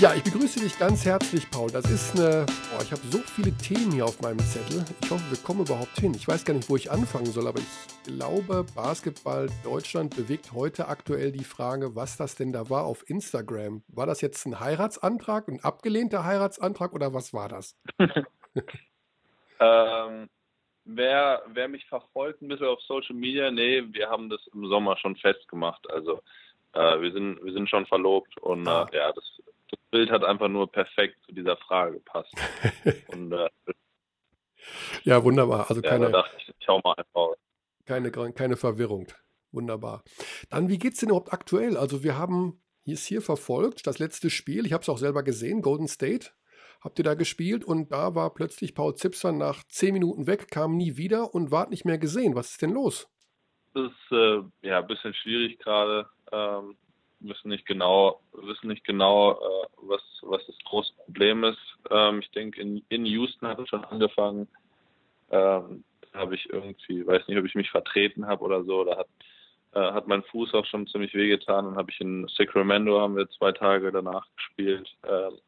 Ja, ich begrüße dich ganz herzlich, Paul. Das ist eine. Oh, ich habe so viele Themen hier auf meinem Zettel. Ich hoffe, wir kommen überhaupt hin. Ich weiß gar nicht, wo ich anfangen soll, aber ich glaube, Basketball Deutschland bewegt heute aktuell die Frage, was das denn da war auf Instagram. War das jetzt ein Heiratsantrag, ein abgelehnter Heiratsantrag oder was war das? ähm, wer, wer mich verfolgt ein bisschen auf Social Media, nee, wir haben das im Sommer schon festgemacht. Also äh, wir sind wir sind schon verlobt und ah. äh, ja, das das Bild hat einfach nur perfekt zu dieser Frage gepasst. Und, äh, ja, wunderbar. Also keine, ja, da dachte ich, ich hau mal einfach Keine, keine Verwirrung. Wunderbar. Dann, wie geht es denn überhaupt aktuell? Also, wir haben hier ist hier verfolgt, das letzte Spiel. Ich habe es auch selber gesehen, Golden State. Habt ihr da gespielt und da war plötzlich Paul Zipser nach zehn Minuten weg, kam nie wieder und ward nicht mehr gesehen. Was ist denn los? Das ist äh, ja ein bisschen schwierig gerade. Ähm, wissen nicht genau, wissen nicht genau, äh, was, was das große Problem ist. Ähm, ich denke, in, in Houston hat es schon angefangen. Ähm, habe ich irgendwie, weiß nicht, ob ich mich vertreten habe oder so. Da hat, äh, hat mein Fuß auch schon ziemlich wehgetan. Dann habe ich in Sacramento haben wir zwei Tage danach gespielt. Ähm,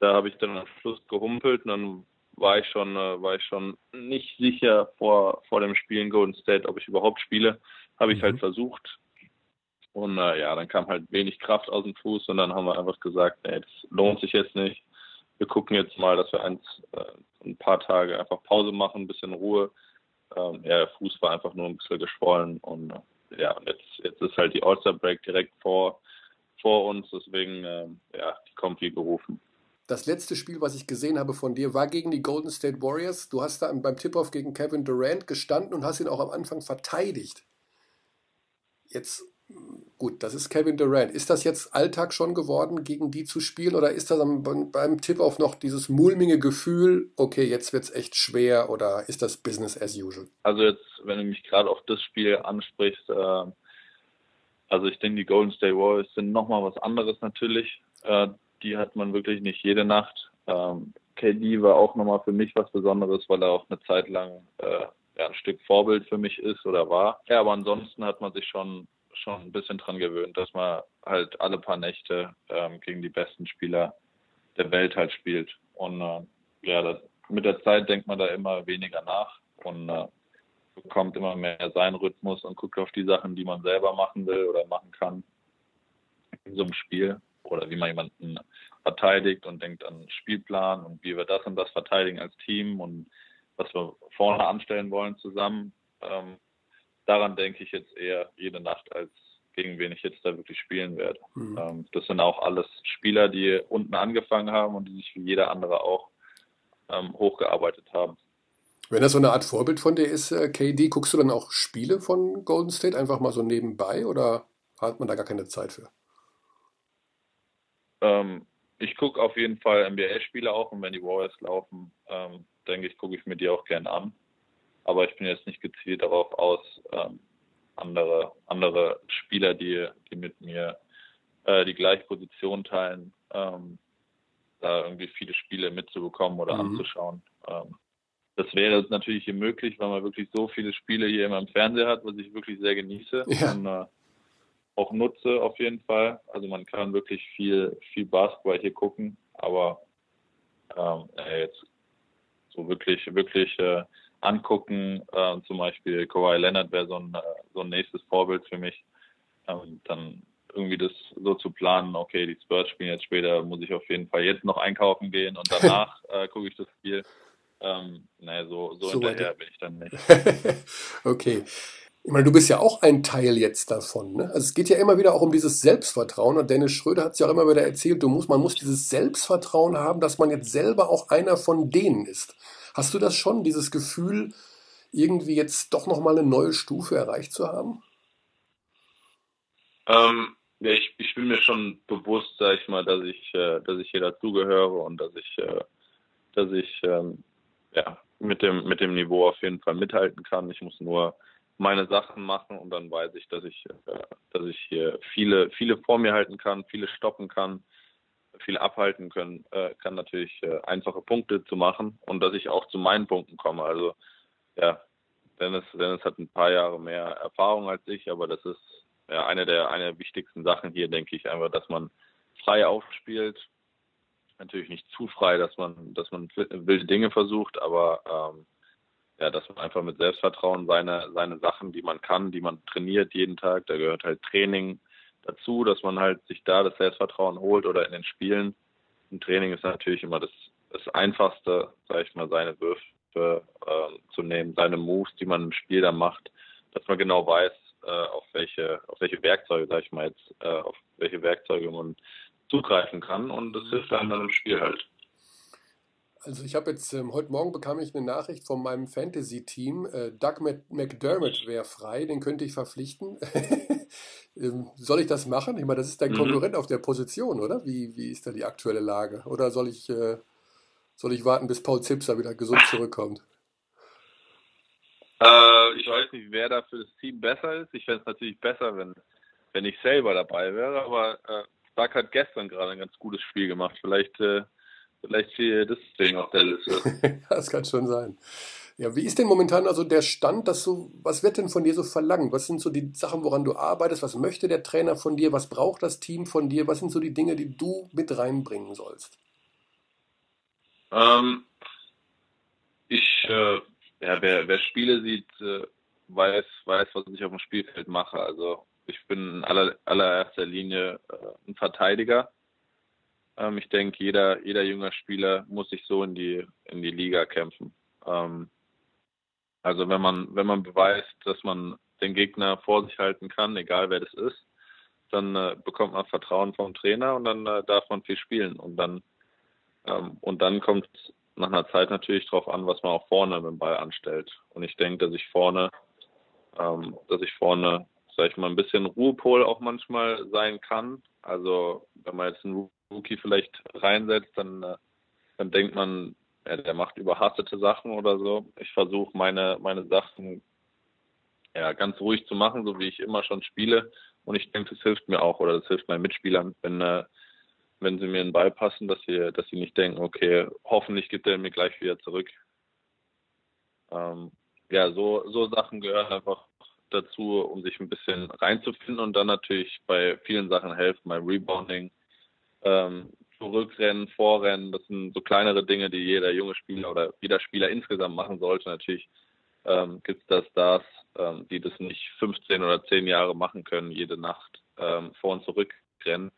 da habe ich dann am Schluss gehumpelt und dann war ich schon, äh, war ich schon nicht sicher vor, vor dem Spiel in Golden State, ob ich überhaupt spiele. Habe ich mhm. halt versucht, und äh, ja, dann kam halt wenig Kraft aus dem Fuß und dann haben wir einfach gesagt, ey, das lohnt sich jetzt nicht. Wir gucken jetzt mal, dass wir eins, äh, ein paar Tage einfach Pause machen, ein bisschen Ruhe. Ähm, ja, der Fuß war einfach nur ein bisschen geschwollen und äh, ja, und jetzt, jetzt ist halt die All-Star Break direkt vor, vor uns, deswegen äh, ja, die kommt wie gerufen. Das letzte Spiel, was ich gesehen habe von dir, war gegen die Golden State Warriors. Du hast da beim Tip-Off gegen Kevin Durant gestanden und hast ihn auch am Anfang verteidigt. Jetzt Gut, das ist Kevin Durant. Ist das jetzt Alltag schon geworden, gegen die zu spielen? Oder ist das beim Tipp auf noch dieses mulmige Gefühl, okay, jetzt wird es echt schwer oder ist das Business as usual? Also jetzt, wenn du mich gerade auf das Spiel ansprichst, äh, also ich denke, die Golden State Warriors sind nochmal was anderes natürlich. Äh, die hat man wirklich nicht jede Nacht. Ähm, KD war auch nochmal für mich was Besonderes, weil er auch eine Zeit lang äh, ja, ein Stück Vorbild für mich ist oder war. Ja, aber ansonsten hat man sich schon schon ein bisschen dran gewöhnt, dass man halt alle paar Nächte ähm, gegen die besten Spieler der Welt halt spielt. Und äh, ja, das, mit der Zeit denkt man da immer weniger nach und äh, bekommt immer mehr seinen Rhythmus und guckt auf die Sachen, die man selber machen will oder machen kann in so einem Spiel oder wie man jemanden verteidigt und denkt an Spielplan und wie wir das und das verteidigen als Team und was wir vorne anstellen wollen zusammen. Ähm, daran denke ich jetzt eher jede Nacht, als gegen wen ich jetzt da wirklich spielen werde. Mhm. Ähm, das sind auch alles Spieler, die unten angefangen haben und die sich wie jeder andere auch ähm, hochgearbeitet haben. Wenn das so eine Art Vorbild von dir ist, äh, KD, guckst du dann auch Spiele von Golden State einfach mal so nebenbei oder hat man da gar keine Zeit für? Ähm, ich gucke auf jeden Fall NBA-Spiele auch und wenn die Warriors laufen, ähm, denke ich, gucke ich mir die auch gern an aber ich bin jetzt nicht gezielt darauf aus, ähm, andere, andere Spieler, die, die mit mir äh, die gleiche Position teilen, ähm, da irgendwie viele Spiele mitzubekommen oder mhm. anzuschauen. Ähm, das wäre natürlich hier möglich, weil man wirklich so viele Spiele hier immer im Fernseher hat, was ich wirklich sehr genieße ja. und äh, auch nutze auf jeden Fall. Also man kann wirklich viel, viel Basketball hier gucken, aber ähm, jetzt so wirklich, wirklich äh, angucken. Äh, zum Beispiel Kawhi Leonard wäre so ein, äh, so ein nächstes Vorbild für mich. Ähm, dann irgendwie das so zu planen, okay, die Spurs spielen jetzt später, muss ich auf jeden Fall jetzt noch einkaufen gehen und danach äh, gucke ich das Spiel. Ähm, naja, so, so, so hinterher bin ich dann nicht. okay. Ich meine, du bist ja auch ein Teil jetzt davon. Ne? Also es geht ja immer wieder auch um dieses Selbstvertrauen. Und Dennis Schröder hat es ja auch immer wieder erzählt, du musst, man muss dieses Selbstvertrauen haben, dass man jetzt selber auch einer von denen ist. Hast du das schon, dieses Gefühl, irgendwie jetzt doch nochmal eine neue Stufe erreicht zu haben? Ähm, ja, ich, ich bin mir schon bewusst, sag ich mal, dass ich, äh, dass ich hier dazugehöre und dass ich, äh, dass ich ähm, ja, mit dem, mit dem Niveau auf jeden Fall mithalten kann. Ich muss nur meine Sachen machen und dann weiß ich, dass ich, äh, dass ich hier viele, viele vor mir halten kann, viele stoppen kann viel abhalten können, äh, kann natürlich äh, einfache Punkte zu machen und dass ich auch zu meinen Punkten komme. Also ja, Dennis, Dennis hat ein paar Jahre mehr Erfahrung als ich, aber das ist ja eine der, eine der wichtigsten Sachen hier, denke ich, einfach, dass man frei aufspielt, natürlich nicht zu frei, dass man, dass man wilde Dinge versucht, aber ähm, ja, dass man einfach mit Selbstvertrauen seine, seine Sachen, die man kann, die man trainiert jeden Tag, da gehört halt Training dazu, dass man halt sich da das Selbstvertrauen holt oder in den Spielen. Im Training ist natürlich immer das, das Einfachste, sage ich mal, seine Würfe äh, zu nehmen, seine Moves, die man im Spiel dann macht, dass man genau weiß, äh, auf welche, auf welche Werkzeuge, sage ich mal jetzt, äh, auf welche Werkzeuge man zugreifen kann und das hilft einem dann im Spiel halt. Also ich habe jetzt, ähm, heute Morgen bekam ich eine Nachricht von meinem Fantasy-Team, äh, Doug McDermott wäre frei, den könnte ich verpflichten. ähm, soll ich das machen? Ich meine, das ist dein mhm. Konkurrent auf der Position, oder? Wie, wie ist da die aktuelle Lage? Oder soll ich, äh, soll ich warten, bis Paul Zipser wieder gesund zurückkommt? Äh, ich weiß nicht, wer da für das Team besser ist. Ich fände es natürlich besser, wenn, wenn ich selber dabei wäre, aber äh, Doug hat gestern gerade ein ganz gutes Spiel gemacht. Vielleicht äh, Vielleicht steht deswegen auf der Liste. das kann schon sein. Ja, wie ist denn momentan also der Stand, dass so, was wird denn von dir so verlangt? Was sind so die Sachen, woran du arbeitest? Was möchte der Trainer von dir? Was braucht das Team von dir? Was sind so die Dinge, die du mit reinbringen sollst? Ähm, ich, äh, ja, wer, wer Spiele sieht, äh, weiß, weiß, was ich auf dem Spielfeld mache. Also ich bin in aller, allererster Linie äh, ein Verteidiger ähm, ich denke, jeder, jeder junge Spieler muss sich so in die, in die Liga kämpfen. Ähm, also wenn man, wenn man beweist, dass man den Gegner vor sich halten kann, egal wer das ist, dann äh, bekommt man Vertrauen vom Trainer und dann äh, darf man viel spielen. Und dann, ähm, und dann kommt nach einer Zeit natürlich darauf an, was man auch vorne mit dem Ball anstellt. Und ich denke, dass ich vorne, ähm, dass ich vorne, sag ich mal, ein bisschen Ruhepol auch manchmal sein kann. Also wenn man jetzt einen Rookie vielleicht reinsetzt, dann, äh, dann denkt man, ja, der macht überhastete Sachen oder so. Ich versuche meine, meine Sachen ja, ganz ruhig zu machen, so wie ich immer schon spiele. Und ich denke, das hilft mir auch oder das hilft meinen Mitspielern, wenn, äh, wenn sie mir einen Ball passen, dass sie, dass sie nicht denken, okay, hoffentlich gibt er mir gleich wieder zurück. Ähm, ja, so, so Sachen gehören einfach dazu, um sich ein bisschen reinzufinden und dann natürlich bei vielen Sachen helfen, beim Rebounding, ähm, zurückrennen, vorrennen. Das sind so kleinere Dinge, die jeder junge Spieler oder jeder Spieler insgesamt machen sollte. Natürlich ähm, gibt es da Stars, ähm, die das nicht 15 oder 10 Jahre machen können, jede Nacht ähm, vor und zurück rennen.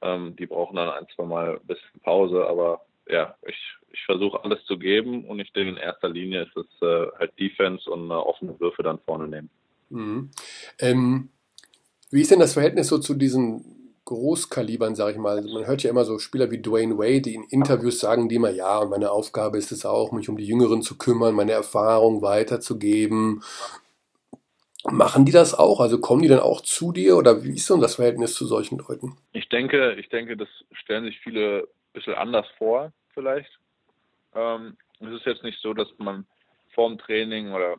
Ähm, die brauchen dann ein, zwei Mal ein bisschen Pause, aber ja, ich, ich versuche alles zu geben und ich denke in erster Linie ist es äh, halt Defense und äh, offene Würfe dann vorne nehmen. Mhm. Ähm, wie ist denn das Verhältnis so zu diesen Großkalibern, sage ich mal. Also man hört ja immer so Spieler wie Dwayne Wade, die in Interviews sagen, die immer, ja, meine Aufgabe ist es auch, mich um die Jüngeren zu kümmern, meine Erfahrung weiterzugeben. Machen die das auch? Also kommen die dann auch zu dir oder wie ist denn das Verhältnis zu solchen Leuten? Ich denke, ich denke, das stellen sich viele ein bisschen anders vor, vielleicht. Ähm, es ist jetzt nicht so, dass man vorm Training oder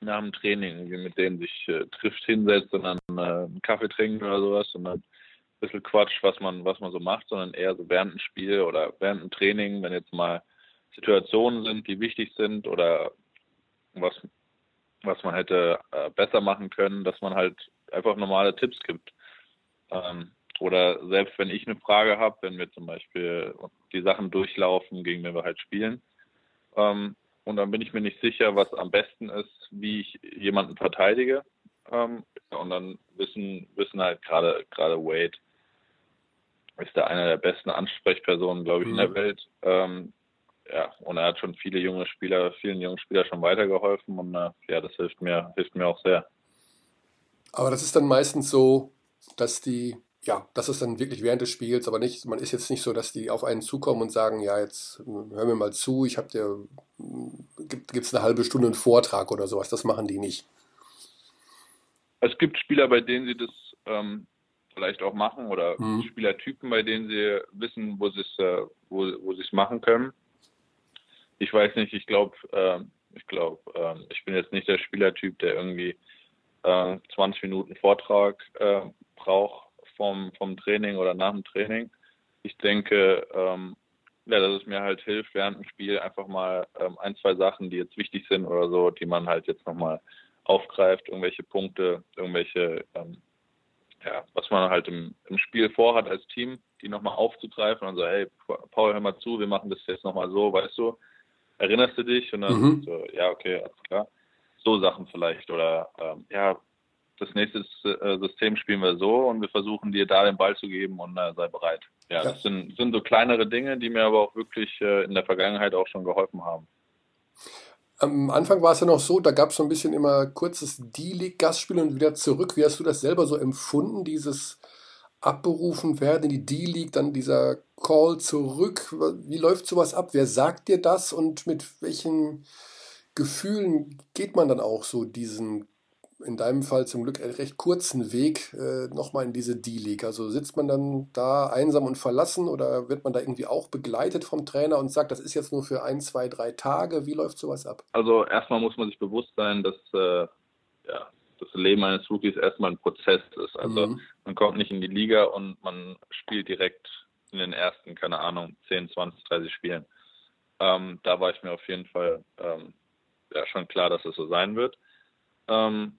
nach dem Training irgendwie mit denen sich äh, trifft, hinsetzt und dann äh, einen Kaffee trinkt oder sowas, sondern bisschen Quatsch, was man, was man so macht, sondern eher so während dem Spiel oder während dem Training, wenn jetzt mal Situationen sind, die wichtig sind oder was, was man hätte äh, besser machen können, dass man halt einfach normale Tipps gibt. Ähm, oder selbst wenn ich eine Frage habe, wenn wir zum Beispiel die Sachen durchlaufen, gegen wen wir halt spielen, ähm, und dann bin ich mir nicht sicher, was am besten ist, wie ich jemanden verteidige. Ähm, und dann wissen, wissen halt gerade gerade Wade ist er einer der besten Ansprechpersonen, glaube ich, mhm. in der mhm. Welt. Ähm, ja, und er hat schon viele junge Spieler, vielen jungen Spieler schon weitergeholfen und äh, ja, das hilft mir, hilft mir auch sehr. Aber das ist dann meistens so, dass die, ja, das ist dann wirklich während des Spiels, aber nicht, man ist jetzt nicht so, dass die auf einen zukommen und sagen, ja, jetzt hör mir mal zu, ich habe dir, gibt es eine halbe Stunde einen Vortrag oder sowas, das machen die nicht. Es gibt Spieler, bei denen sie das ähm, vielleicht auch machen oder mhm. Spielertypen, bei denen sie wissen, wo sie es äh, wo, wo sie es machen können. Ich weiß nicht, ich glaube, äh, ich glaube, äh, ich bin jetzt nicht der Spielertyp, der irgendwie äh, 20 Minuten Vortrag äh, braucht vom, vom Training oder nach dem Training. Ich denke, ähm, ja, dass es mir halt hilft, während dem Spiel einfach mal ähm, ein, zwei Sachen, die jetzt wichtig sind oder so, die man halt jetzt nochmal aufgreift, irgendwelche Punkte, irgendwelche ähm, ja, was man halt im, im Spiel vorhat als Team, die nochmal aufzugreifen und so, hey, Paul, hör mal zu, wir machen das jetzt nochmal so, weißt du, erinnerst du dich? Und dann mhm. so, ja, okay, alles klar. So Sachen vielleicht oder ähm, ja, das nächste äh, System spielen wir so und wir versuchen dir da den Ball zu geben und äh, sei bereit. Ja, ja, das sind, sind so kleinere Dinge, die mir aber auch wirklich äh, in der Vergangenheit auch schon geholfen haben. Am Anfang war es ja noch so, da gab es so ein bisschen immer kurzes D-League-Gastspiel und wieder zurück. Wie hast du das selber so empfunden, dieses abberufen werden in die D-League, dann dieser Call zurück? Wie läuft sowas ab? Wer sagt dir das und mit welchen Gefühlen geht man dann auch so diesen in deinem Fall zum Glück recht kurzen Weg äh, nochmal in diese D-League? Also sitzt man dann da einsam und verlassen oder wird man da irgendwie auch begleitet vom Trainer und sagt, das ist jetzt nur für ein, zwei, drei Tage? Wie läuft sowas ab? Also erstmal muss man sich bewusst sein, dass äh, ja, das Leben eines Rookies erstmal ein Prozess ist. Also mhm. man kommt nicht in die Liga und man spielt direkt in den ersten, keine Ahnung, 10, 20, 30 Spielen. Ähm, da war ich mir auf jeden Fall ähm, ja, schon klar, dass es so sein wird. Ähm,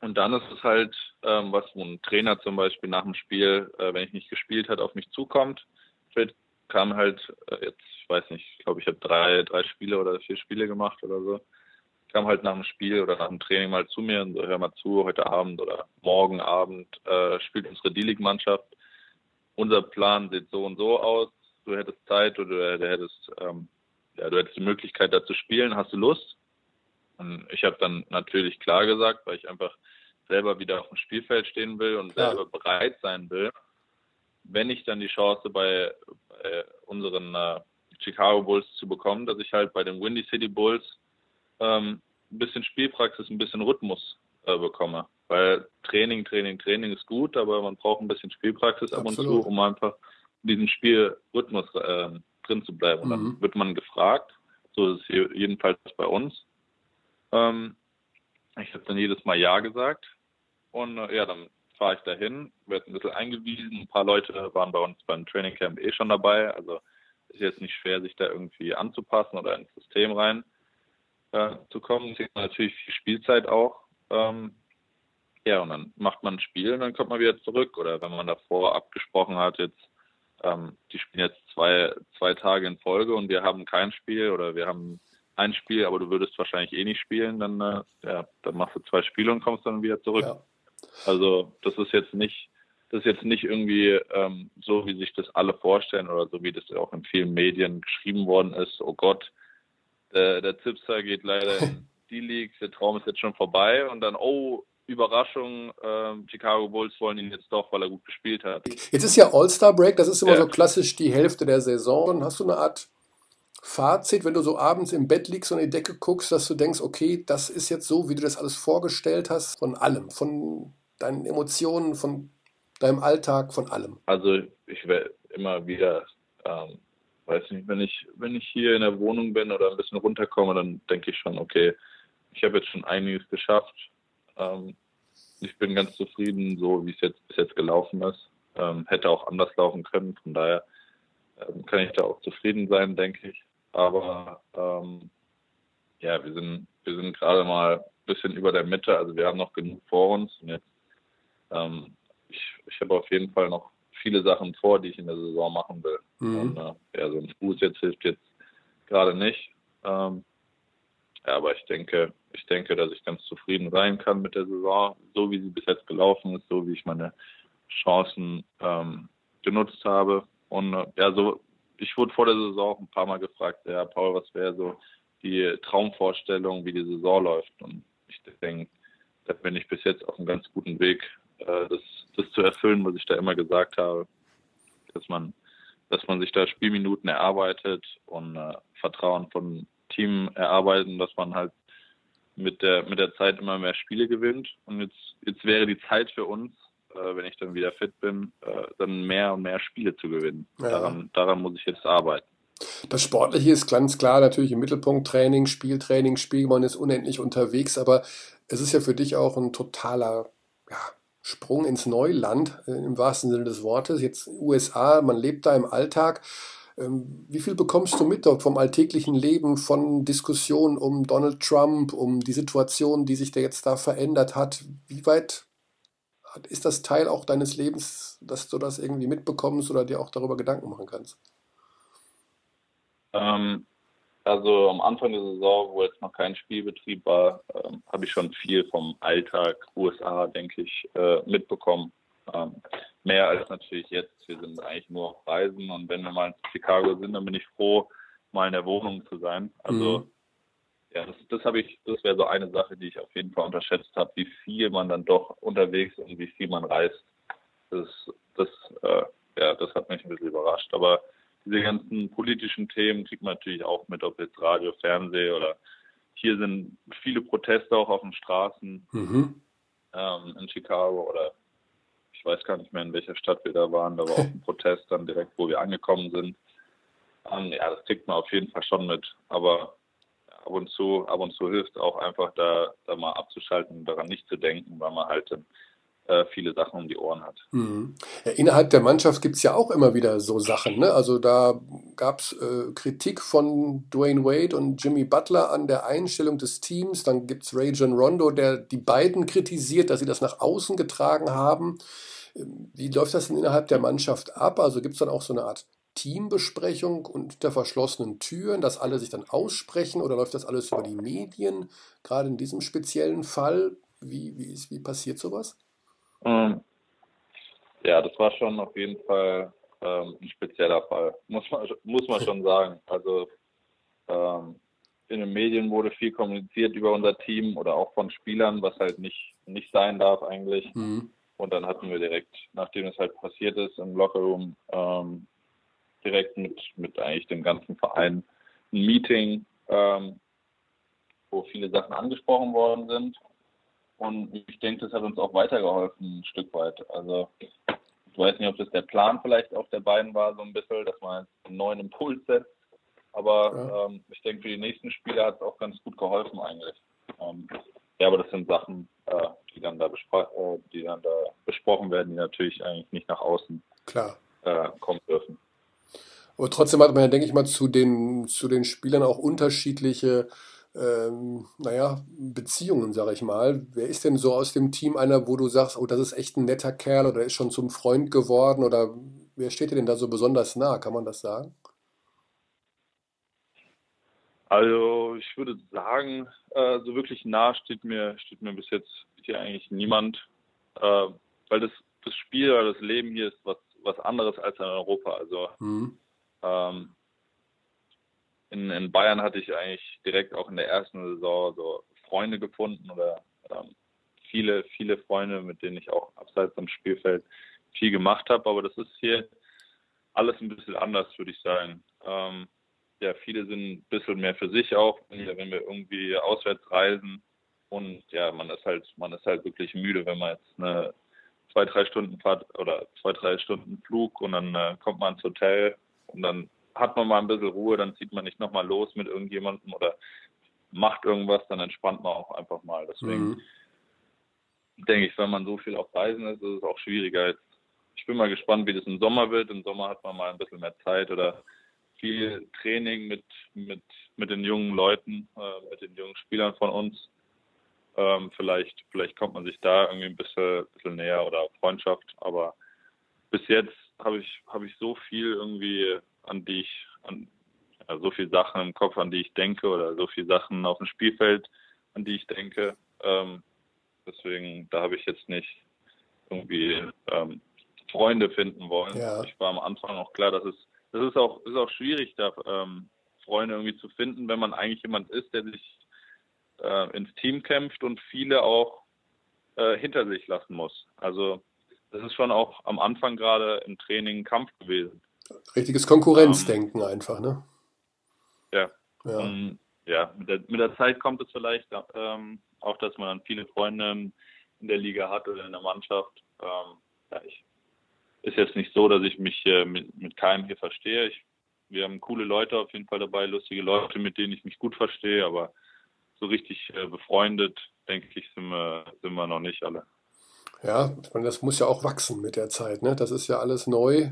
und dann ist es halt, ähm, was ein Trainer zum Beispiel nach dem Spiel, äh, wenn ich nicht gespielt hat, auf mich zukommt. Vielleicht kam halt äh, jetzt, ich weiß nicht, ich glaube, ich habe drei, drei Spiele oder vier Spiele gemacht oder so. Kam halt nach dem Spiel oder nach dem Training mal zu mir und so, hör mal zu, heute Abend oder morgen Abend äh, spielt unsere D-League-Mannschaft. Unser Plan sieht so und so aus. Du hättest Zeit oder du hättest, ähm, ja, du hättest die Möglichkeit, da zu spielen. Hast du Lust? Und ich habe dann natürlich klar gesagt, weil ich einfach selber wieder auf dem Spielfeld stehen will und klar. selber bereit sein will, wenn ich dann die Chance bei, bei unseren äh, Chicago Bulls zu bekommen, dass ich halt bei den Windy City Bulls ähm, ein bisschen Spielpraxis, ein bisschen Rhythmus äh, bekomme. Weil Training, Training, Training ist gut, aber man braucht ein bisschen Spielpraxis ab Absolut. und zu, um einfach in diesem Spielrhythmus äh, drin zu bleiben. Und mhm. dann wird man gefragt, so ist es jedenfalls bei uns, ähm, ich habe dann jedes Mal Ja gesagt. Und äh, ja, dann fahre ich dahin, werde ein bisschen eingewiesen. Ein paar Leute waren bei uns beim Training Camp eh schon dabei. Also ist jetzt nicht schwer, sich da irgendwie anzupassen oder ins System rein äh, zu kommen. Kriegt man natürlich viel Spielzeit auch. Ähm, ja, und dann macht man ein Spiel und dann kommt man wieder zurück. Oder wenn man davor abgesprochen hat, jetzt, ähm, die spielen jetzt zwei, zwei Tage in Folge und wir haben kein Spiel oder wir haben ein Spiel, aber du würdest wahrscheinlich eh nicht spielen, dann, äh, ja, dann machst du zwei Spiele und kommst dann wieder zurück. Ja. Also das ist jetzt nicht, das ist jetzt nicht irgendwie ähm, so, wie sich das alle vorstellen oder so, wie das auch in vielen Medien geschrieben worden ist. Oh Gott, der, der Zipser geht leider in die League, der Traum ist jetzt schon vorbei und dann, oh, Überraschung, äh, Chicago Bulls wollen ihn jetzt doch, weil er gut gespielt hat. Jetzt ist ja All-Star Break, das ist immer ja. so klassisch die Hälfte der Saison. Hast du eine Art Fazit, wenn du so abends im Bett liegst und in die Decke guckst, dass du denkst, okay, das ist jetzt so, wie du das alles vorgestellt hast, von allem, von deinen Emotionen, von deinem Alltag, von allem? Also ich werde immer wieder, ähm, weiß nicht, wenn ich, wenn ich hier in der Wohnung bin oder ein bisschen runterkomme, dann denke ich schon, okay, ich habe jetzt schon einiges geschafft. Ähm, ich bin ganz zufrieden, so wie es jetzt bis jetzt gelaufen ist. Ähm, hätte auch anders laufen können, von daher ähm, kann ich da auch zufrieden sein, denke ich. Aber ähm, ja, wir sind, wir sind gerade mal ein bisschen über der Mitte, also wir haben noch genug vor uns. Und jetzt, ähm, ich, ich habe auf jeden Fall noch viele Sachen vor, die ich in der Saison machen will. Mhm. Und äh, ja, so ein Fuß jetzt hilft jetzt gerade nicht. Ähm, ja, aber ich denke, ich denke, dass ich ganz zufrieden sein kann mit der Saison, so wie sie bis jetzt gelaufen ist, so wie ich meine Chancen ähm, genutzt habe. Und äh, ja, so ich wurde vor der Saison auch ein paar Mal gefragt, ja, Paul, was wäre so die Traumvorstellung, wie die Saison läuft? Und ich denke, da bin ich bis jetzt auf einem ganz guten Weg, äh, das, das zu erfüllen, was ich da immer gesagt habe, dass man, dass man sich da Spielminuten erarbeitet und äh, Vertrauen von Team erarbeiten, dass man halt mit der mit der Zeit immer mehr Spiele gewinnt. Und jetzt jetzt wäre die Zeit für uns, äh, wenn ich dann wieder fit bin, äh, dann mehr und mehr Spiele zu gewinnen. Ja. Daran, daran muss ich jetzt arbeiten. Das Sportliche ist ganz klar natürlich im Mittelpunkt Training, Spieltraining, Spiel, man ist unendlich unterwegs, aber es ist ja für dich auch ein totaler ja, Sprung ins Neuland, äh, im wahrsten Sinne des Wortes. Jetzt USA, man lebt da im Alltag. Ähm, wie viel bekommst du mit dort vom alltäglichen Leben, von Diskussionen um Donald Trump, um die Situation, die sich da jetzt da verändert hat? Wie weit ist das Teil auch deines Lebens, dass du das irgendwie mitbekommst oder dir auch darüber Gedanken machen kannst? Ähm, also am Anfang der Saison, wo jetzt noch kein Spielbetrieb war, ähm, habe ich schon viel vom Alltag USA, denke ich, äh, mitbekommen. Ähm, mehr als natürlich jetzt. Wir sind eigentlich nur auf Reisen und wenn wir mal in Chicago sind, dann bin ich froh, mal in der Wohnung zu sein. Also mhm. Ja, das, das habe ich, das wäre so eine Sache, die ich auf jeden Fall unterschätzt habe, wie viel man dann doch unterwegs und wie viel man reist. Das, das, äh, ja, das hat mich ein bisschen überrascht. Aber diese ganzen politischen Themen kriegt man natürlich auch mit, ob jetzt Radio, Fernsehen oder hier sind viele Proteste auch auf den Straßen mhm. ähm, in Chicago oder ich weiß gar nicht mehr, in welcher Stadt wir da waren. Da war auch ein Protest dann direkt, wo wir angekommen sind. Ähm, ja, das kriegt man auf jeden Fall schon mit. Aber ab und zu, ab und zu hilft auch einfach da, da mal abzuschalten und daran nicht zu denken, weil man halt äh, viele Sachen um die Ohren hat. Mhm. Ja, innerhalb der Mannschaft gibt es ja auch immer wieder so Sachen. Ne? Also da gab es äh, Kritik von Dwayne Wade und Jimmy Butler an der Einstellung des Teams. Dann gibt es Ray John Rondo, der die beiden kritisiert, dass sie das nach außen getragen haben. Wie läuft das denn innerhalb der Mannschaft ab? Also gibt es dann auch so eine Art Teambesprechung unter verschlossenen Türen, dass alle sich dann aussprechen oder läuft das alles über die Medien? Gerade in diesem speziellen Fall, wie, wie, ist, wie passiert sowas? Ähm, ja, das war schon auf jeden Fall ähm, ein spezieller Fall, muss man, muss man schon sagen. Also ähm, in den Medien wurde viel kommuniziert über unser Team oder auch von Spielern, was halt nicht, nicht sein darf eigentlich. Mhm. Und dann hatten wir direkt, nachdem es halt passiert ist, im Lockerroom ähm, direkt mit, mit eigentlich dem ganzen Verein ein Meeting, ähm, wo viele Sachen angesprochen worden sind. Und ich denke, das hat uns auch weitergeholfen, ein Stück weit. Also ich weiß nicht, ob das der Plan vielleicht auch der beiden war, so ein bisschen, dass man einen neuen Impuls setzt. Aber ja. ähm, ich denke, für die nächsten Spiele hat es auch ganz gut geholfen eigentlich. Ähm, ja, aber das sind Sachen, äh, die dann da äh, die dann da besprochen werden, die natürlich eigentlich nicht nach außen Klar. Äh, kommen dürfen. Aber trotzdem hat man ja, denke ich mal, zu den, zu den Spielern auch unterschiedliche ähm, naja, Beziehungen, sage ich mal. Wer ist denn so aus dem Team einer, wo du sagst, oh, das ist echt ein netter Kerl oder ist schon zum Freund geworden oder wer steht dir denn da so besonders nah? Kann man das sagen? Also ich würde sagen, äh, so wirklich nah steht mir, steht mir bis jetzt hier eigentlich niemand, äh, weil das, das Spiel oder das Leben hier ist was, was anderes als in Europa. Also mhm. Ähm, in, in Bayern hatte ich eigentlich direkt auch in der ersten Saison so Freunde gefunden oder ähm, viele, viele Freunde, mit denen ich auch abseits am Spielfeld viel gemacht habe. Aber das ist hier alles ein bisschen anders, würde ich sagen. Ähm, ja, viele sind ein bisschen mehr für sich auch, wenn wir, wenn wir irgendwie auswärts reisen. Und ja, man ist halt, man ist halt wirklich müde, wenn man jetzt eine zwei, drei Stunden Fahrt oder zwei, drei Stunden Flug und dann äh, kommt man ins Hotel und dann hat man mal ein bisschen Ruhe, dann zieht man nicht nochmal los mit irgendjemandem oder macht irgendwas, dann entspannt man auch einfach mal. Deswegen mhm. denke ich, wenn man so viel auf Reisen ist, ist es auch schwieriger. Jetzt, ich bin mal gespannt, wie das im Sommer wird. Im Sommer hat man mal ein bisschen mehr Zeit oder viel Training mit, mit, mit den jungen Leuten, äh, mit den jungen Spielern von uns. Ähm, vielleicht, vielleicht kommt man sich da irgendwie ein bisschen, bisschen näher oder Freundschaft. Aber bis jetzt habe ich, habe ich so viel irgendwie, an die ich, an, ja, so viele Sachen im Kopf, an die ich denke oder so viele Sachen auf dem Spielfeld, an die ich denke. Ähm, deswegen, da habe ich jetzt nicht irgendwie ähm, Freunde finden wollen. Ja. Ich war am Anfang auch klar, dass es das ist auch, ist auch schwierig, da ähm, Freunde irgendwie zu finden, wenn man eigentlich jemand ist, der sich äh, ins Team kämpft und viele auch äh, hinter sich lassen muss. Also das ist schon auch am Anfang gerade im Training ein Kampf gewesen. Richtiges Konkurrenzdenken ähm, einfach, ne? Ja. Ja, und, ja mit, der, mit der Zeit kommt es vielleicht ähm, auch, dass man dann viele Freunde in der Liga hat oder in der Mannschaft. Ähm, ja, ich ist jetzt nicht so, dass ich mich äh, mit, mit keinem hier verstehe. Ich, wir haben coole Leute auf jeden Fall dabei, lustige Leute, mit denen ich mich gut verstehe, aber so richtig äh, befreundet, denke ich, sind wir, sind wir noch nicht alle. Ja, ich meine, das muss ja auch wachsen mit der Zeit, ne? Das ist ja alles neu.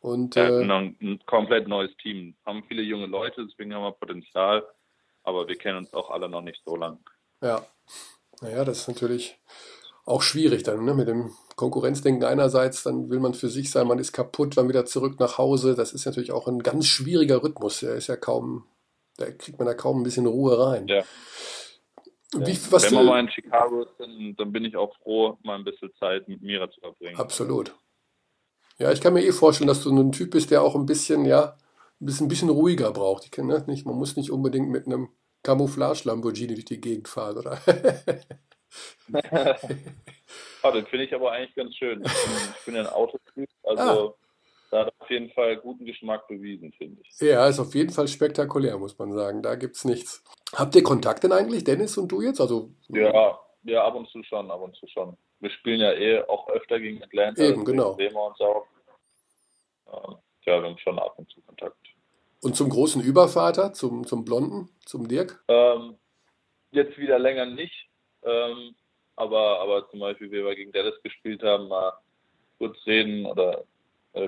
Und, ja, äh, genau, ein komplett neues Team. Haben viele junge Leute, deswegen haben wir Potenzial, aber wir kennen uns auch alle noch nicht so lang. Ja, naja, das ist natürlich auch schwierig dann, ne? Mit dem Konkurrenzdenken einerseits, dann will man für sich sein, man ist kaputt, dann wieder zurück nach Hause. Das ist natürlich auch ein ganz schwieriger Rhythmus. Der ist ja kaum, da kriegt man da kaum ein bisschen Ruhe rein. Ja. Wie. Wenn man mal in Chicago ist, dann, dann, bin ich auch froh, mal ein bisschen Zeit mit Mira zu verbringen. Absolut. Ja, ich kann mir eh vorstellen, dass du ein Typ bist, der auch ein bisschen, ja, ein bisschen, ein bisschen ruhiger braucht. Ich kenne nicht, man muss nicht unbedingt mit einem Camouflage-Lamborghini durch die Gegend fahren, oder? ah, den finde ich aber eigentlich ganz schön. Ich bin, ein Autotyp, also ah. Da hat auf jeden Fall guten Geschmack bewiesen, finde ich. Ja, ist auf jeden Fall spektakulär, muss man sagen. Da gibt es nichts. Habt ihr Kontakt denn eigentlich, Dennis und du jetzt? Also, ja, ja, ab und zu schon, ab und zu schon. Wir spielen ja eh auch öfter gegen Atlanta. Eben, genau. Sehen wir uns auch. Ja, wir haben schon ab und zu Kontakt. Und zum großen Übervater, zum, zum Blonden, zum Dirk? Ähm, jetzt wieder länger nicht. Ähm, aber, aber zum Beispiel, wie wir gegen Dallas gespielt haben, mal kurz reden oder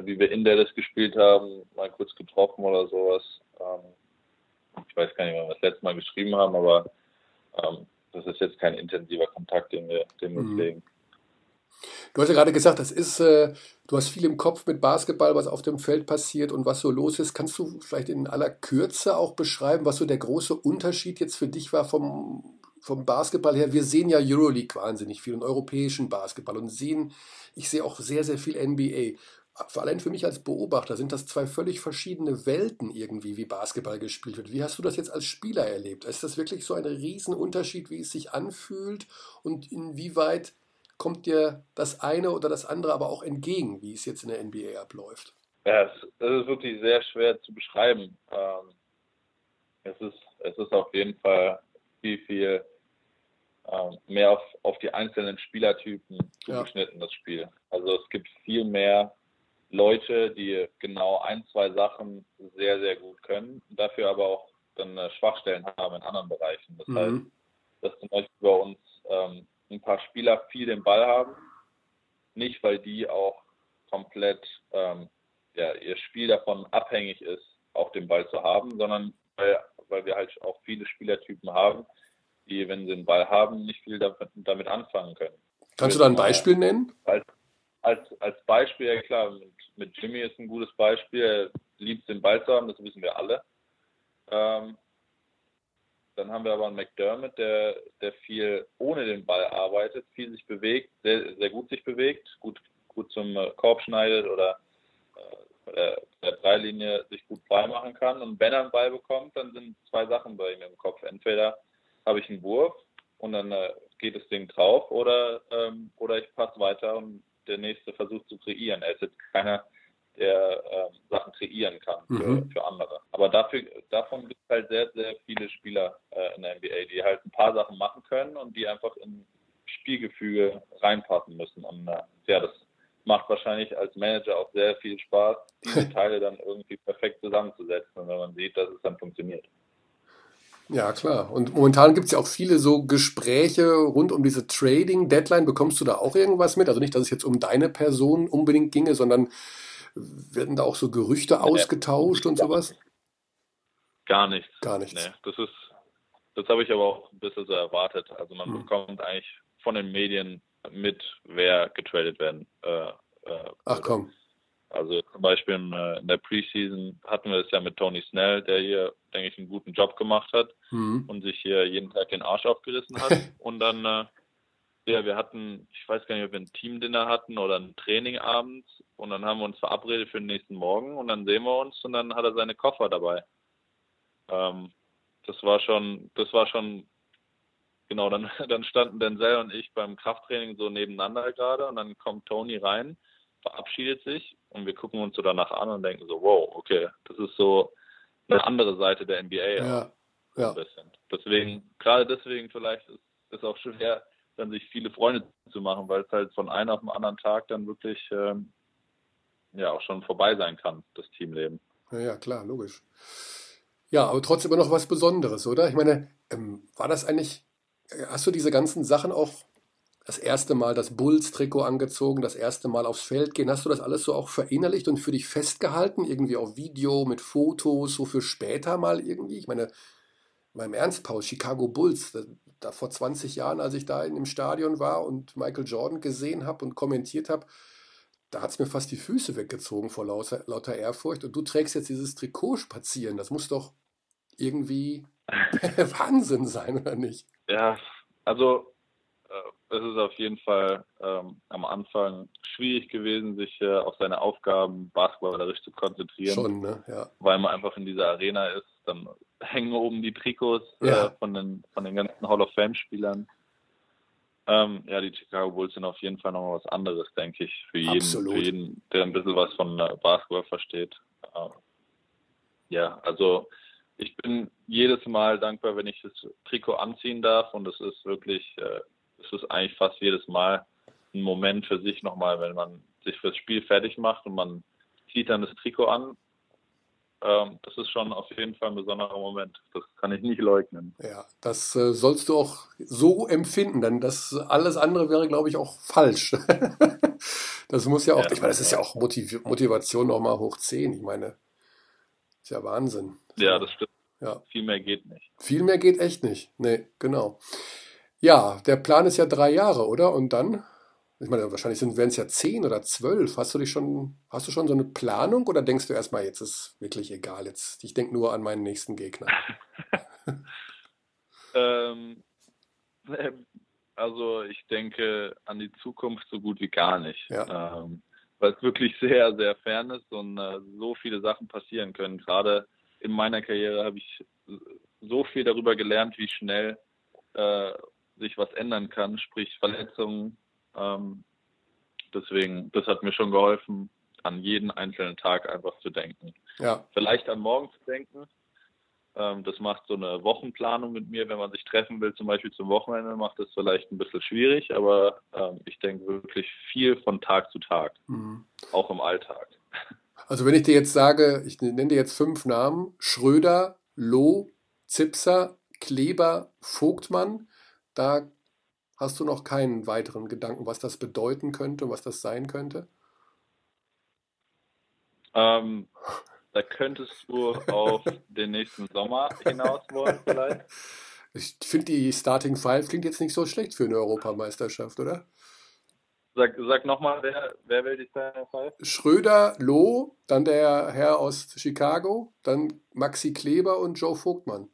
wie wir in Dallas gespielt haben, mal kurz getroffen oder sowas. Ähm, ich weiß gar nicht, wann wir das letzte Mal geschrieben haben, aber ähm, das ist jetzt kein intensiver Kontakt, den wir, den wir mhm. pflegen. Du hast ja gerade gesagt, das ist, äh, du hast viel im Kopf mit Basketball, was auf dem Feld passiert und was so los ist. Kannst du vielleicht in aller Kürze auch beschreiben, was so der große Unterschied jetzt für dich war vom, vom Basketball her? Wir sehen ja Euroleague wahnsinnig viel und europäischen Basketball und sehen, ich sehe auch sehr, sehr viel NBA. Vor allem für mich als Beobachter sind das zwei völlig verschiedene Welten irgendwie, wie Basketball gespielt wird. Wie hast du das jetzt als Spieler erlebt? Ist das wirklich so ein Riesenunterschied, wie es sich anfühlt und inwieweit kommt dir das eine oder das andere aber auch entgegen, wie es jetzt in der NBA abläuft? Ja, es, ist wirklich sehr schwer zu beschreiben. Ähm, es, ist, es ist auf jeden Fall viel, viel ähm, mehr auf, auf die einzelnen Spielertypen zugeschnitten, ja. das Spiel. Also es gibt viel mehr Leute, die genau ein, zwei Sachen sehr, sehr gut können, dafür aber auch dann Schwachstellen haben in anderen Bereichen. Das mhm. heißt, dass zum Beispiel bei uns ähm, ein paar Spieler viel den Ball haben. Nicht, weil die auch komplett ähm, ja, ihr Spiel davon abhängig ist, auch den Ball zu haben, sondern weil, weil wir halt auch viele Spielertypen haben, die, wenn sie den Ball haben, nicht viel damit, damit anfangen können. Kannst du da ein Beispiel nennen? Als, als, als Beispiel, ja klar, mit, Jimmy ist ein gutes Beispiel. Er liebt den Ball zu haben, das wissen wir alle. Ähm, dann haben wir aber einen McDermott, der, der viel ohne den Ball arbeitet, viel sich bewegt, sehr, sehr gut sich bewegt, gut, gut zum äh, Korb schneidet oder äh, der, der Dreilinie sich gut frei machen kann. Und wenn er einen Ball bekommt, dann sind zwei Sachen bei ihm im Kopf. Entweder habe ich einen Wurf und dann äh, geht das Ding drauf oder, ähm, oder ich passe weiter und der nächste versucht zu kreieren. Er ist jetzt keiner, der äh, Sachen kreieren kann für, mhm. für andere. Aber dafür, davon gibt es halt sehr, sehr viele Spieler äh, in der NBA, die halt ein paar Sachen machen können und die einfach in Spielgefüge reinpassen müssen. Und äh, ja, das macht wahrscheinlich als Manager auch sehr viel Spaß, diese Teile dann irgendwie perfekt zusammenzusetzen wenn man sieht, dass es dann funktioniert. Ja, klar. Und momentan gibt es ja auch viele so Gespräche rund um diese Trading-Deadline. Bekommst du da auch irgendwas mit? Also nicht, dass es jetzt um deine Person unbedingt ginge, sondern werden da auch so Gerüchte ausgetauscht und sowas? Gar nichts. Gar nichts. Nee, das ist, das habe ich aber auch ein bisschen so erwartet. Also man hm. bekommt eigentlich von den Medien mit, wer getradet werden. Äh, äh, Ach komm. Also zum Beispiel in, äh, in, der Preseason hatten wir es ja mit Tony Snell, der hier, denke ich, einen guten Job gemacht hat mhm. und sich hier jeden Tag den Arsch aufgerissen hat. und dann äh, ja, wir hatten, ich weiß gar nicht, ob wir ein Teamdinner hatten oder ein Training abends und dann haben wir uns verabredet für den nächsten Morgen und dann sehen wir uns und dann hat er seine Koffer dabei. Ähm, das war schon, das war schon, genau, dann, dann standen Denzel und ich beim Krafttraining so nebeneinander gerade und dann kommt Tony rein, verabschiedet sich und wir gucken uns so danach an und denken so, wow, okay, das ist so eine andere Seite der NBA. Ja, ja. Deswegen, gerade deswegen vielleicht ist es auch schwer, dann sich viele Freunde zu machen, weil es halt von einem auf den anderen Tag dann wirklich ähm, ja auch schon vorbei sein kann, das Teamleben. Ja, ja, klar, logisch. Ja, aber trotzdem immer noch was Besonderes, oder? Ich meine, ähm, war das eigentlich, äh, hast du diese ganzen Sachen auch das erste Mal das Bulls-Trikot angezogen, das erste Mal aufs Feld gehen, hast du das alles so auch verinnerlicht und für dich festgehalten, irgendwie auf Video, mit Fotos, so für später mal irgendwie? Ich meine, beim Ernst, Paul, Chicago Bulls, da vor 20 Jahren, als ich da in dem Stadion war und Michael Jordan gesehen habe und kommentiert habe, da hat es mir fast die Füße weggezogen vor lauter, lauter Ehrfurcht. Und du trägst jetzt dieses Trikot spazieren. Das muss doch irgendwie Wahnsinn sein, oder nicht? Ja, also es ist auf jeden Fall ähm, am Anfang schwierig gewesen, sich äh, auf seine Aufgaben basketballerisch zu konzentrieren. Schon, ne? Ja. Weil man einfach in dieser Arena ist. Dann hängen oben die Trikots äh, ja. äh, von, den, von den ganzen Hall of Fame-Spielern. Ähm, ja, die Chicago Bulls sind auf jeden Fall nochmal was anderes, denke ich, für jeden, für jeden, der ein bisschen was von äh, Basketball versteht. Ähm, ja, also ich bin jedes Mal dankbar, wenn ich das Trikot anziehen darf und es ist wirklich, äh, es ist eigentlich fast jedes Mal ein Moment für sich nochmal, wenn man sich fürs Spiel fertig macht und man zieht dann das Trikot an ähm, das ist schon auf jeden Fall ein besonderer Moment. Das kann ich nicht leugnen. Ja, das äh, sollst du auch so empfinden, denn das alles andere wäre, glaube ich, auch falsch. das muss ja auch, ja, ich meine, das ist ja auch Motiv Motivation nochmal hoch 10. Ich meine, ist ja Wahnsinn. Ja, das stimmt. Ja. Viel mehr geht nicht. Viel mehr geht echt nicht. Nee, genau. Ja, der Plan ist ja drei Jahre, oder? Und dann? Ich meine, wahrscheinlich werden es ja zehn oder zwölf. Hast du dich schon, hast du schon so eine Planung oder denkst du erstmal, jetzt ist wirklich egal, jetzt, ich denke nur an meinen nächsten Gegner? ähm, also ich denke an die Zukunft so gut wie gar nicht. Ja. Ähm, weil es wirklich sehr, sehr fern ist und äh, so viele Sachen passieren können. Gerade in meiner Karriere habe ich so viel darüber gelernt, wie schnell äh, sich was ändern kann, sprich Verletzungen, ähm, deswegen, das hat mir schon geholfen, an jeden einzelnen Tag einfach zu denken. Ja. Vielleicht an morgen zu denken. Ähm, das macht so eine Wochenplanung mit mir, wenn man sich treffen will, zum Beispiel zum Wochenende, macht das vielleicht ein bisschen schwierig, aber ähm, ich denke wirklich viel von Tag zu Tag, mhm. auch im Alltag. Also wenn ich dir jetzt sage, ich nenne dir jetzt fünf Namen, Schröder, Loh, Zipser, Kleber, Vogtmann, da Hast du noch keinen weiteren Gedanken, was das bedeuten könnte, was das sein könnte? Ähm, da könntest du auf den nächsten Sommer hinaus wollen, vielleicht. Ich finde, die Starting Five klingt jetzt nicht so schlecht für eine Europameisterschaft, oder? Sag, sag nochmal, wer, wer will die Starting Five? Schröder, Loh, dann der Herr aus Chicago, dann Maxi Kleber und Joe Vogtmann.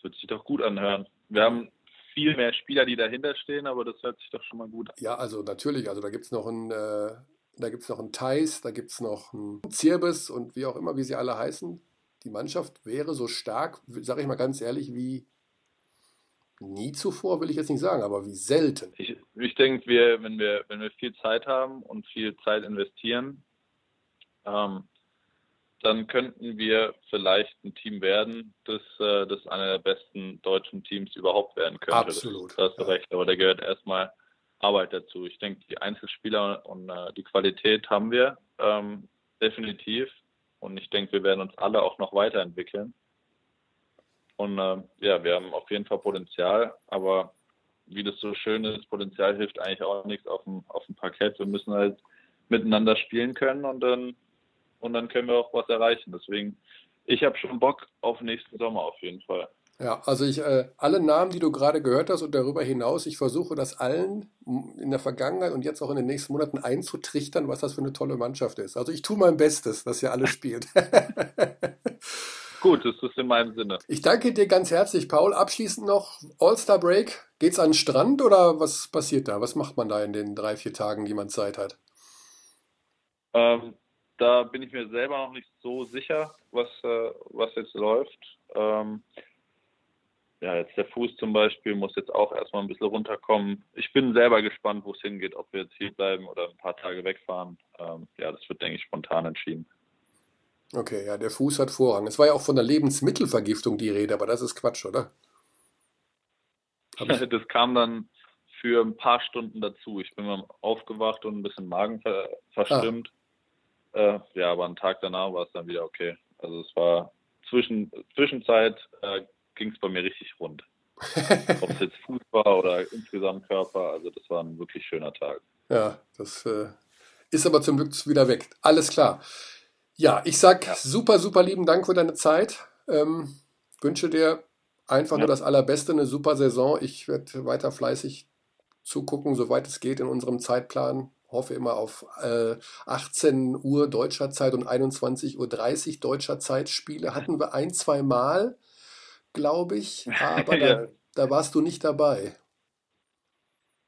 Das wird sich doch gut anhören. Wir haben viel mehr Spieler, die dahinter stehen, aber das hört sich doch schon mal gut an. Ja, also natürlich, also da gibt es noch einen, äh, da gibt es noch einen Thais, da gibt es noch einen Zirbis und wie auch immer, wie sie alle heißen. Die Mannschaft wäre so stark, sage ich mal ganz ehrlich, wie nie zuvor, will ich jetzt nicht sagen, aber wie selten. Ich, ich denke, wir, wenn wir, wenn wir viel Zeit haben und viel Zeit investieren, ähm, dann könnten wir vielleicht ein Team werden, das, äh, das einer der besten deutschen Teams überhaupt werden könnte. Absolut. Da hast du ja. recht, aber da gehört erstmal Arbeit dazu. Ich denke, die Einzelspieler und äh, die Qualität haben wir ähm, definitiv. Und ich denke, wir werden uns alle auch noch weiterentwickeln. Und äh, ja, wir haben auf jeden Fall Potenzial, aber wie das so schön ist, Potenzial hilft eigentlich auch nichts auf dem, auf dem Parkett. Wir müssen halt miteinander spielen können und dann und dann können wir auch was erreichen. Deswegen, ich habe schon Bock auf nächsten Sommer auf jeden Fall. Ja, also ich, äh, alle Namen, die du gerade gehört hast und darüber hinaus, ich versuche das allen in der Vergangenheit und jetzt auch in den nächsten Monaten einzutrichtern, was das für eine tolle Mannschaft ist. Also ich tue mein Bestes, dass ihr alle spielt. Gut, das ist in meinem Sinne. Ich danke dir ganz herzlich, Paul. Abschließend noch All-Star Break. Geht's an den Strand oder was passiert da? Was macht man da in den drei, vier Tagen, die man Zeit hat? Ähm, da bin ich mir selber noch nicht so sicher, was, äh, was jetzt läuft. Ähm, ja, jetzt der Fuß zum Beispiel muss jetzt auch erstmal ein bisschen runterkommen. Ich bin selber gespannt, wo es hingeht, ob wir jetzt hier bleiben oder ein paar Tage wegfahren. Ähm, ja, das wird, denke ich, spontan entschieden. Okay, ja, der Fuß hat Vorrang. Es war ja auch von der Lebensmittelvergiftung die Rede, aber das ist Quatsch, oder? das kam dann für ein paar Stunden dazu. Ich bin mal aufgewacht und ein bisschen Magen ver verstimmt. Ah. Äh, ja, aber einen Tag danach war es dann wieder okay. Also es war zwischen Zwischenzeit äh, ging es bei mir richtig rund. Ob es jetzt Fuß war oder insgesamt Körper, also das war ein wirklich schöner Tag. Ja, das äh, ist aber zum Glück wieder weg. Alles klar. Ja, ich sag ja. super, super lieben Dank für deine Zeit. Ähm, wünsche dir einfach ja. nur das Allerbeste, eine super Saison. Ich werde weiter fleißig zugucken, soweit es geht in unserem Zeitplan. Hoffe immer auf äh, 18 Uhr deutscher Zeit und 21.30 Uhr deutscher Zeit. Spiele hatten wir ein, zwei Mal, glaube ich, aber ja. da, da warst du nicht dabei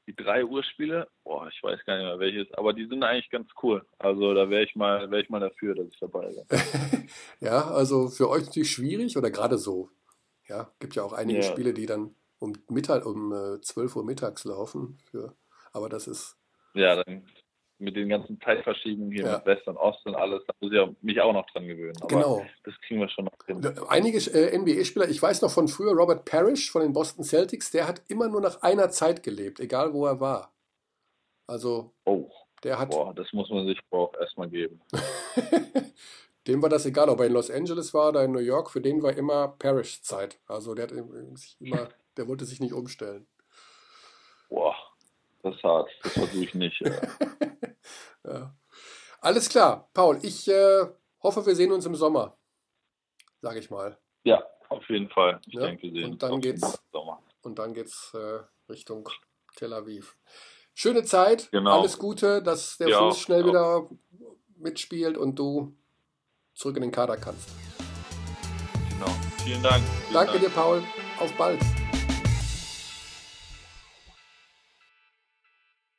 die 3 Uhr Spiele, boah, ich weiß gar nicht mehr welches, aber die sind eigentlich ganz cool. Also da wäre ich mal, wäre ich mal dafür, dass ich dabei bin. ja, also für euch natürlich schwierig oder gerade so. Ja, gibt ja auch einige ja. Spiele, die dann um Mittag, um äh, 12 Uhr mittags laufen. Für, aber das ist. Ja, dann mit den ganzen Zeitverschiebungen hier ja. mit West und Ost und alles, da muss ich mich auch noch dran gewöhnen. Aber genau. Das kriegen wir schon noch hin. Einige äh, NBA-Spieler, ich weiß noch von früher, Robert Parrish von den Boston Celtics, der hat immer nur nach einer Zeit gelebt, egal wo er war. Also, oh. der hat. Boah, das muss man sich auch erstmal geben. dem war das egal, ob er in Los Angeles war oder in New York, für den war immer Parrish-Zeit. Also, der, hat sich immer, der wollte sich nicht umstellen. Boah, das ist hart. Das versuche ich nicht. Ja. Ja. Alles klar, Paul. Ich äh, hoffe, wir sehen uns im Sommer, sage ich mal. Ja, auf jeden Fall. Ich ja? denke, wir sehen und dann uns geht's, im Sommer. Und dann geht's äh, Richtung Tel Aviv. Schöne Zeit, genau. alles Gute, dass der ja, Fuß schnell wieder mitspielt und du zurück in den Kader kannst. Genau. Vielen Dank. Vielen Danke Dank. dir, Paul. Auf bald.